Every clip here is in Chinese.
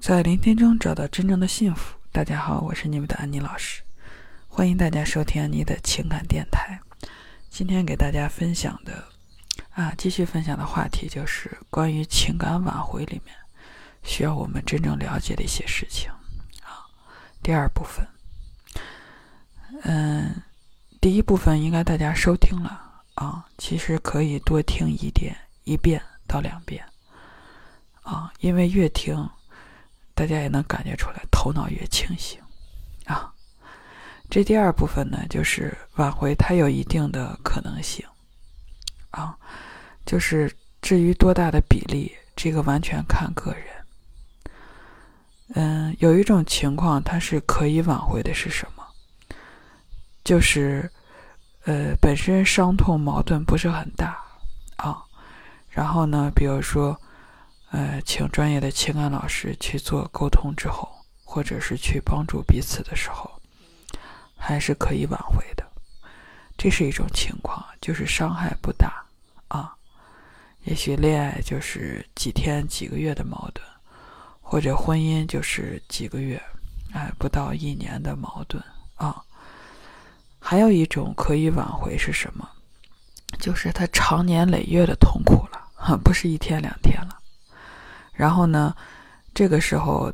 在聆听中找到真正的幸福。大家好，我是你们的安妮老师，欢迎大家收听安妮的情感电台。今天给大家分享的啊，继续分享的话题就是关于情感挽回里面需要我们真正了解的一些事情啊。第二部分，嗯，第一部分应该大家收听了啊，其实可以多听一点，一遍到两遍啊，因为越听。大家也能感觉出来，头脑越清醒，啊，这第二部分呢，就是挽回它有一定的可能性，啊，就是至于多大的比例，这个完全看个人。嗯，有一种情况它是可以挽回的，是什么？就是，呃，本身伤痛矛盾不是很大，啊，然后呢，比如说。呃，请专业的情感老师去做沟通之后，或者是去帮助彼此的时候，还是可以挽回的。这是一种情况，就是伤害不大啊。也许恋爱就是几天、几个月的矛盾，或者婚姻就是几个月，哎，不到一年的矛盾啊。还有一种可以挽回是什么？就是他长年累月的痛苦了，不是一天两天了。然后呢，这个时候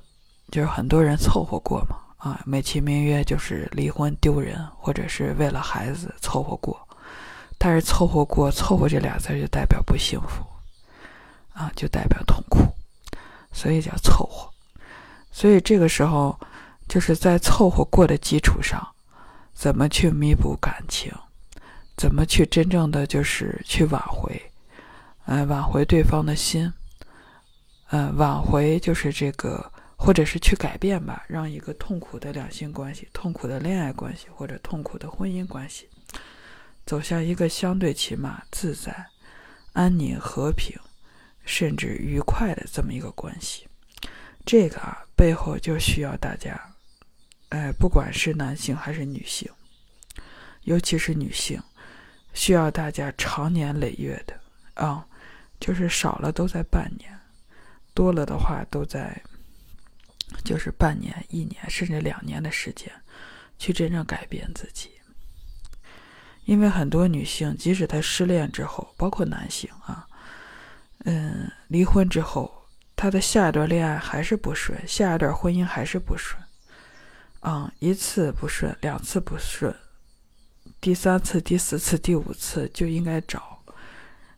就是很多人凑合过嘛，啊，美其名曰就是离婚丢人，或者是为了孩子凑合过。但是凑合过，凑合这俩字就代表不幸福，啊，就代表痛苦，所以叫凑合。所以这个时候就是在凑合过的基础上，怎么去弥补感情，怎么去真正的就是去挽回，呃，挽回对方的心。呃，挽回就是这个，或者是去改变吧，让一个痛苦的两性关系、痛苦的恋爱关系或者痛苦的婚姻关系，走向一个相对起码自在、安宁、和平，甚至愉快的这么一个关系。这个啊，背后就需要大家，哎，不管是男性还是女性，尤其是女性，需要大家长年累月的啊，就是少了都在半年。多了的话，都在就是半年、一年，甚至两年的时间，去真正改变自己。因为很多女性，即使她失恋之后，包括男性啊，嗯，离婚之后，她的下一段恋爱还是不顺，下一段婚姻还是不顺，嗯，一次不顺，两次不顺，第三次、第四次、第五次就应该找，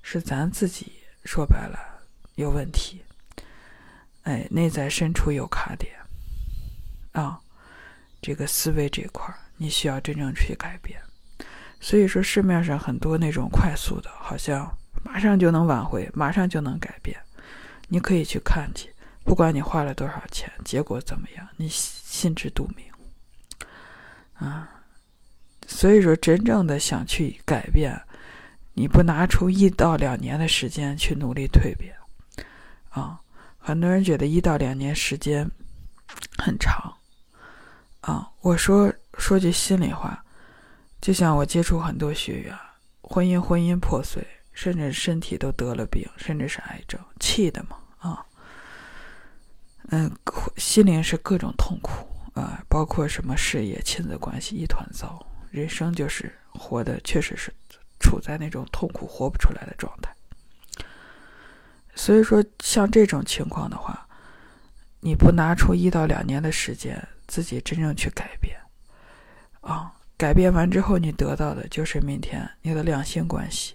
是咱自己说白了有问题。哎，内在深处有卡点啊，这个思维这块儿你需要真正去改变。所以说，市面上很多那种快速的，好像马上就能挽回，马上就能改变。你可以去看去，不管你花了多少钱，结果怎么样，你心知肚明啊。所以说，真正的想去改变，你不拿出一到两年的时间去努力蜕变啊。很多人觉得一到两年时间很长，啊，我说说句心里话，就像我接触很多学员，婚姻婚姻破碎，甚至身体都得了病，甚至是癌症，气的嘛，啊，嗯，心灵是各种痛苦啊，包括什么事业、亲子关系一团糟，人生就是活的，确实是处在那种痛苦、活不出来的状态。所以说，像这种情况的话，你不拿出一到两年的时间，自己真正去改变，啊，改变完之后，你得到的就是明天你的两性关系，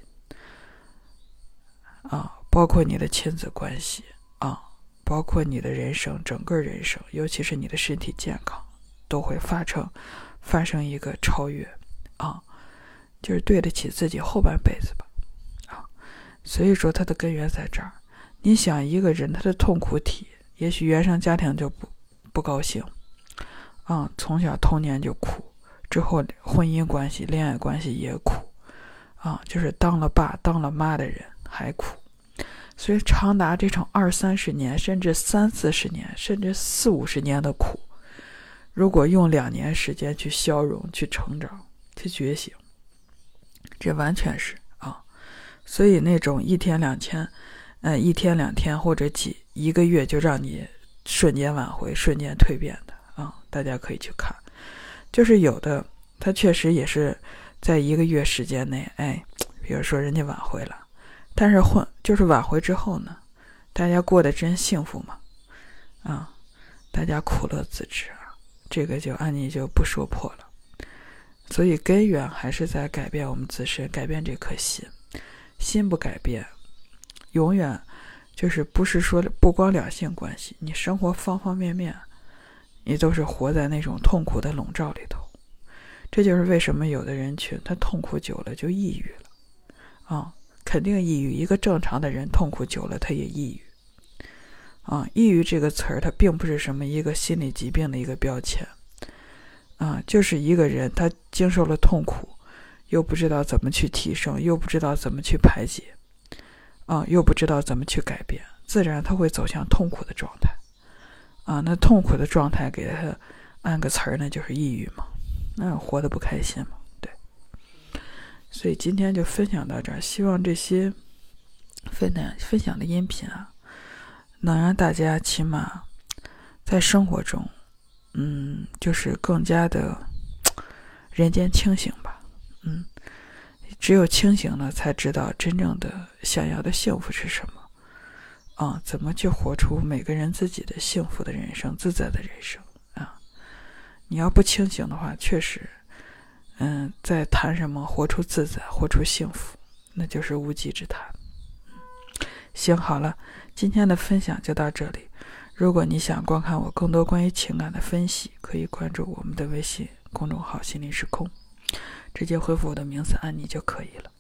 啊，包括你的亲子关系，啊，包括你的人生，整个人生，尤其是你的身体健康，都会发生发生一个超越，啊，就是对得起自己后半辈子吧，啊，所以说它的根源在这儿。你想一个人他的痛苦体，也许原生家庭就不不高兴，啊，从小童年就苦，之后婚姻关系、恋爱关系也苦，啊，就是当了爸、当了妈的人还苦，所以长达这种二三十年，甚至三四十年，甚至四五十年的苦，如果用两年时间去消融、去成长、去觉醒，这完全是啊，所以那种一天两千。嗯，一天两天或者几一个月就让你瞬间挽回、瞬间蜕变的啊，大家可以去看。就是有的，他确实也是在一个月时间内，哎，比如说人家挽回了，但是混就是挽回之后呢，大家过得真幸福吗？啊，大家苦乐自知啊，这个就安妮就不说破了。所以根源还是在改变我们自身，改变这颗心。心不改变，永远就是不是说不光两性关系，你生活方方面面，你都是活在那种痛苦的笼罩里头。这就是为什么有的人群他痛苦久了就抑郁了啊，肯定抑郁。一个正常的人痛苦久了他也抑郁啊。抑郁这个词儿，它并不是什么一个心理疾病的一个标签。啊，就是一个人，他经受了痛苦，又不知道怎么去提升，又不知道怎么去排解，啊，又不知道怎么去改变，自然他会走向痛苦的状态。啊，那痛苦的状态给他按个词儿呢，就是抑郁嘛，那活得不开心嘛，对。所以今天就分享到这儿，希望这些分享分享的音频啊，能让大家起码在生活中。嗯，就是更加的人间清醒吧。嗯，只有清醒了，才知道真正的想要的幸福是什么。啊，怎么去活出每个人自己的幸福的人生、自在的人生啊？你要不清醒的话，确实，嗯，在谈什么活出自在、活出幸福，那就是无稽之谈。行，好了，今天的分享就到这里。如果你想观看我更多关于情感的分析，可以关注我们的微信公众号“心灵时空”，直接回复我的名字“安妮”就可以了。